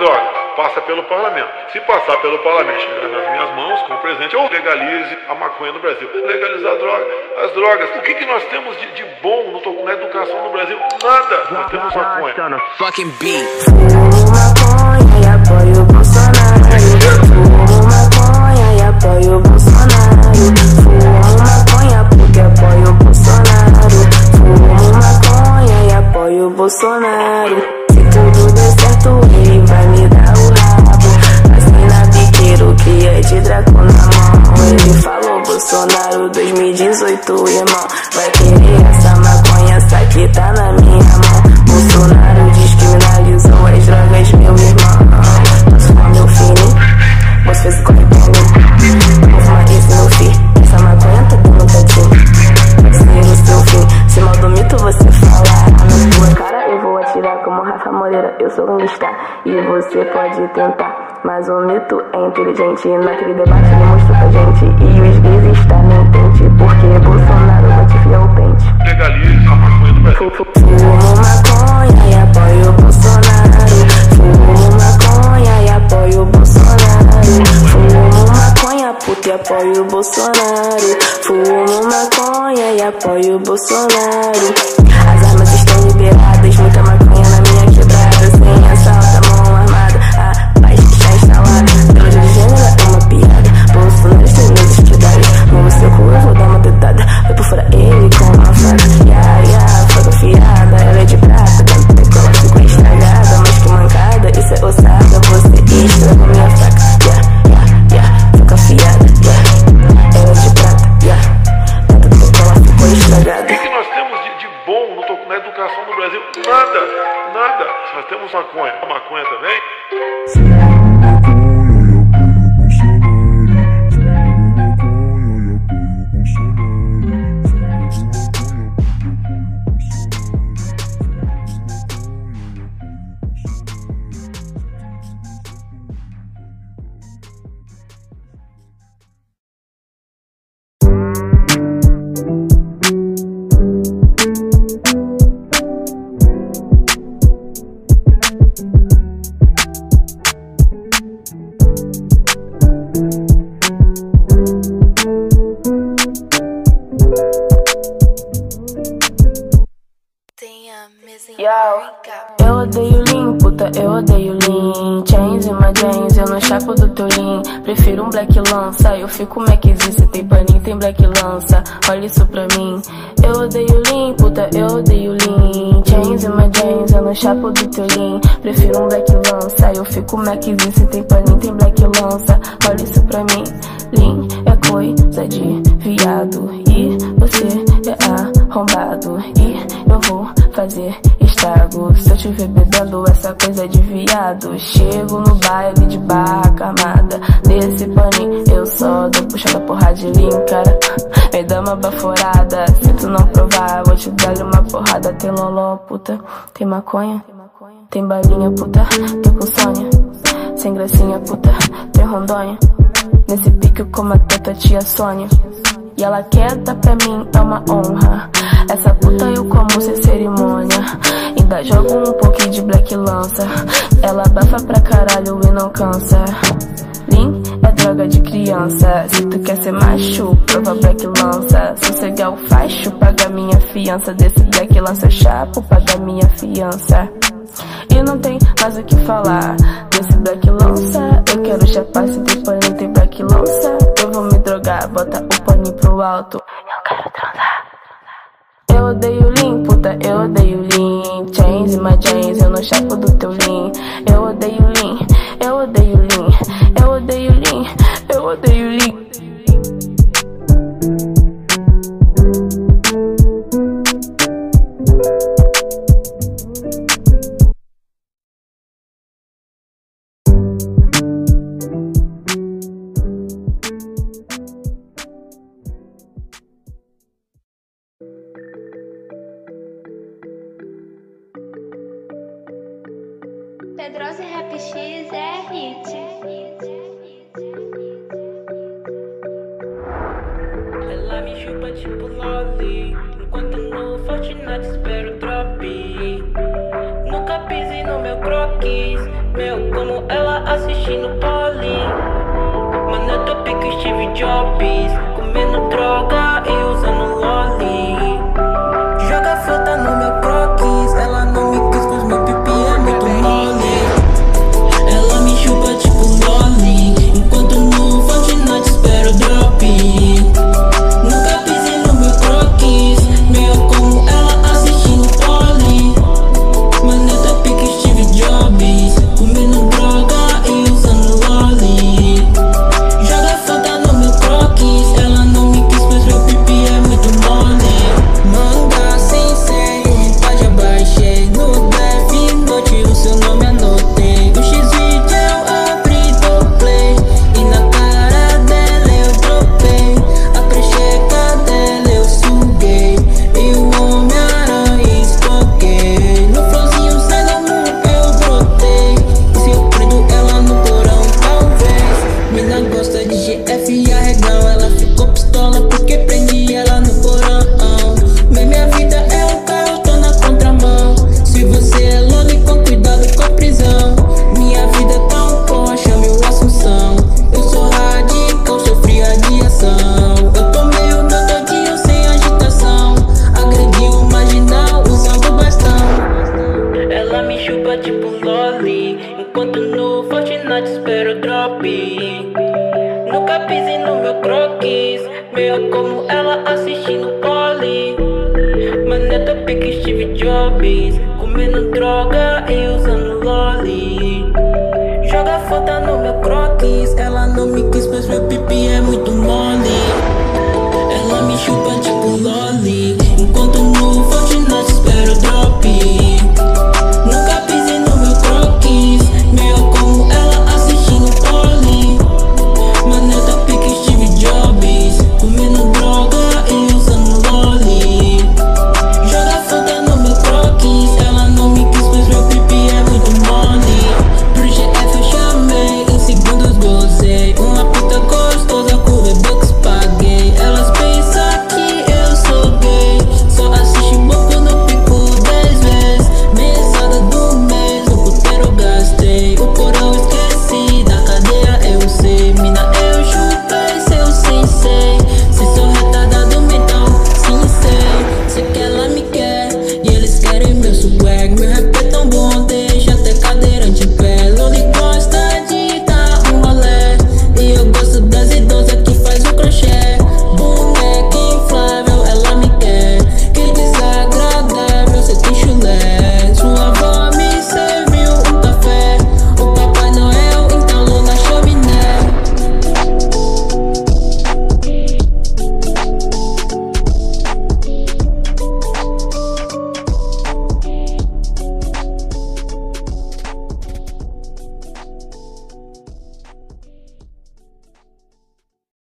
droga? Passa pelo parlamento. Se passar pelo parlamento chegar nas minhas mãos como presidente, eu legalize a maconha no Brasil. Legalizar a droga, as drogas. O que, que nós temos de, de bom no, na educação no Brasil? Nada. Nós temos maconha. Fucking beat. 2018, irmão. Vai querer essa maconha, essa que tá na minha mão. Bolsonaro descriminalizou as drogas, meu irmão. Posso fumar meu filho? Você fez o corre pra mim. Vou fumar esse meu filho. Essa maconha tá dando tatinho. Vai ser o seu fim. Se mal do mito você falar cara, eu vou atirar como Rafa Moreira. Eu sou gangsta e você pode tentar. Mas o mito é inteligente. Naquele debate ele mostrou pra gente. E os gays está pente. Legalize a maconha no Brasil. Fumo maconha e apoio o Bolsonaro. Fumo maconha e apoio o Bolsonaro. Fumo maconha porque apoio o Bolsonaro. Fumo maconha e apoio o Bolsonaro. As armas estão liberadas, muita maconha eu odeio Lean, puta, eu odeio Lean. Chains e uma James, eu não chapo do teu Lean. Prefiro um Black Lança, eu fico Maczinho Se tem paninho, tem Black Lança. Olha isso pra mim. Eu odeio Lean, puta, eu odeio Lean. Chains e uma James, eu não chapo do teu Lean. Prefiro um Black Lança, eu fico Maczinho Se tem paninho, tem Black Lança. Olha isso pra mim. Lean é coisa de viado E você é arrombado. E eu vou fazer estrago Se eu te ver bebendo essa coisa de viado. Chego no baile de barra camada. Desse paninho eu só dou puxada porra de lean, cara Me dá uma baforada. Se tu não provar, vou te dar uma porrada. Tem loló, puta, tem maconha. Tem balinha, puta, tem com Sônia Sem gracinha, puta, tem rondônia. Nesse pique eu como a teta tia Sônia. E ela dar pra mim é uma honra Jogo um pouquinho de black lança Ela bafa pra caralho e não cansa. Lean é droga de criança. Se tu quer ser macho, prova black lança Sossegar o facho, paga minha fiança. Desse black lança chapo, paga minha fiança. E não tem mais o que falar. Desse black lança Eu quero chapar, se tem paninho tem black lança Eu vou me drogar, bota o paninho pro alto. Eu quero transar. Eu odeio lean, puta, eu odeio lean Chains e my chains, eu não chapo do teu lean Eu odeio Pedrosa e Rap X é hit. Ela me chupa tipo lolly Enquanto no Fortnite espero drop Nunca pise no meu croquis Meu, como ela assistindo poli. Mano, eu tô pico Steve Jobs nada, te espero drop. Nunca pisei no meu croquis. Meio como ela assistindo poli. Mané, tô pique Steve Jobs. Comendo droga e usando lolly. Joga foda no meu croquis. Ela não me quis, mas meu pipi é muito